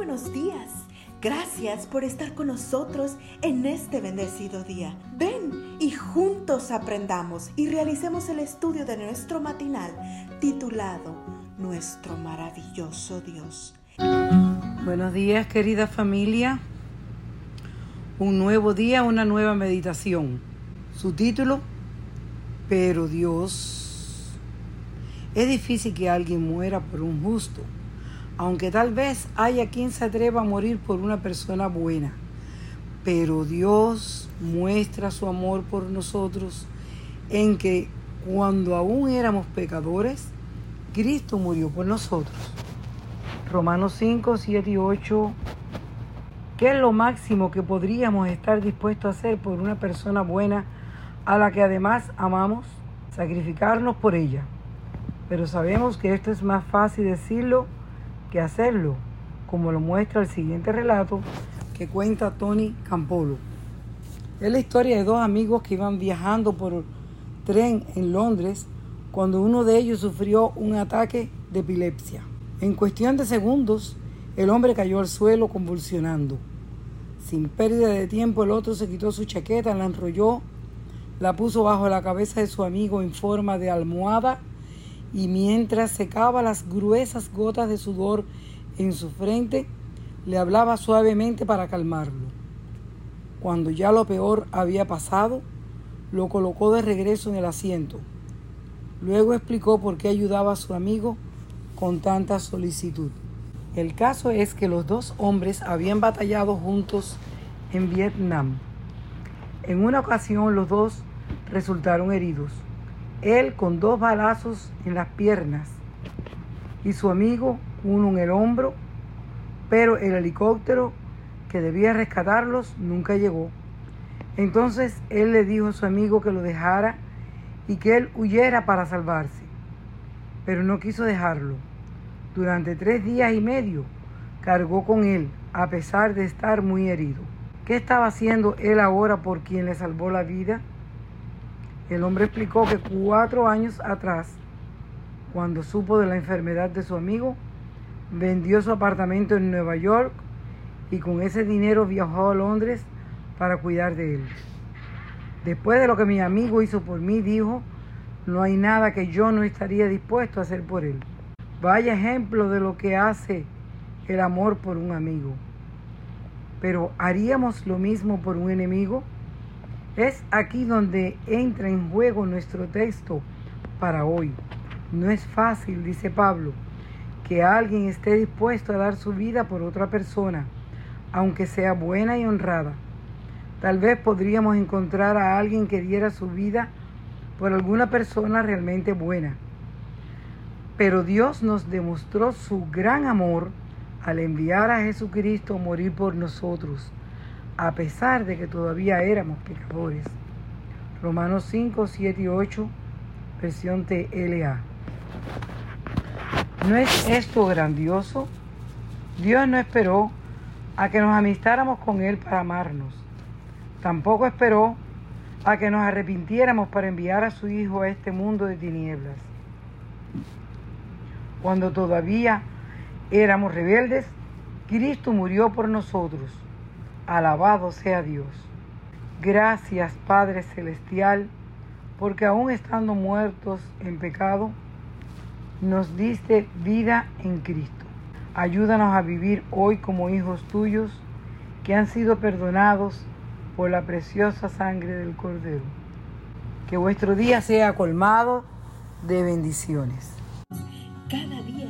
buenos días. Gracias por estar con nosotros en este bendecido día. Ven y juntos aprendamos y realicemos el estudio de nuestro matinal titulado Nuestro maravilloso Dios. Buenos días querida familia. Un nuevo día, una nueva meditación. Su título, Pero Dios. Es difícil que alguien muera por un justo aunque tal vez haya quien se atreva a morir por una persona buena. Pero Dios muestra su amor por nosotros en que cuando aún éramos pecadores, Cristo murió por nosotros. Romanos 5, 7 y 8. ¿Qué es lo máximo que podríamos estar dispuestos a hacer por una persona buena a la que además amamos? Sacrificarnos por ella. Pero sabemos que esto es más fácil decirlo que hacerlo, como lo muestra el siguiente relato que cuenta Tony Campolo. Es la historia de dos amigos que iban viajando por tren en Londres cuando uno de ellos sufrió un ataque de epilepsia. En cuestión de segundos, el hombre cayó al suelo convulsionando. Sin pérdida de tiempo, el otro se quitó su chaqueta, la enrolló, la puso bajo la cabeza de su amigo en forma de almohada y mientras secaba las gruesas gotas de sudor en su frente, le hablaba suavemente para calmarlo. Cuando ya lo peor había pasado, lo colocó de regreso en el asiento. Luego explicó por qué ayudaba a su amigo con tanta solicitud. El caso es que los dos hombres habían batallado juntos en Vietnam. En una ocasión los dos resultaron heridos él con dos balazos en las piernas y su amigo uno en el hombro, pero el helicóptero que debía rescatarlos nunca llegó. Entonces él le dijo a su amigo que lo dejara y que él huyera para salvarse, pero no quiso dejarlo. Durante tres días y medio cargó con él, a pesar de estar muy herido. ¿Qué estaba haciendo él ahora por quien le salvó la vida? El hombre explicó que cuatro años atrás, cuando supo de la enfermedad de su amigo, vendió su apartamento en Nueva York y con ese dinero viajó a Londres para cuidar de él. Después de lo que mi amigo hizo por mí, dijo, no hay nada que yo no estaría dispuesto a hacer por él. Vaya ejemplo de lo que hace el amor por un amigo. Pero ¿haríamos lo mismo por un enemigo? Es aquí donde entra en juego nuestro texto para hoy. No es fácil, dice Pablo, que alguien esté dispuesto a dar su vida por otra persona, aunque sea buena y honrada. Tal vez podríamos encontrar a alguien que diera su vida por alguna persona realmente buena. Pero Dios nos demostró su gran amor al enviar a Jesucristo a morir por nosotros a pesar de que todavía éramos pecadores. Romanos 5, 7 y 8, versión TLA. ¿No es esto grandioso? Dios no esperó a que nos amistáramos con Él para amarnos. Tampoco esperó a que nos arrepintiéramos para enviar a su Hijo a este mundo de tinieblas. Cuando todavía éramos rebeldes, Cristo murió por nosotros. Alabado sea Dios. Gracias Padre Celestial, porque aún estando muertos en pecado, nos diste vida en Cristo. Ayúdanos a vivir hoy como hijos tuyos que han sido perdonados por la preciosa sangre del Cordero. Que vuestro día sea colmado de bendiciones. Cada día.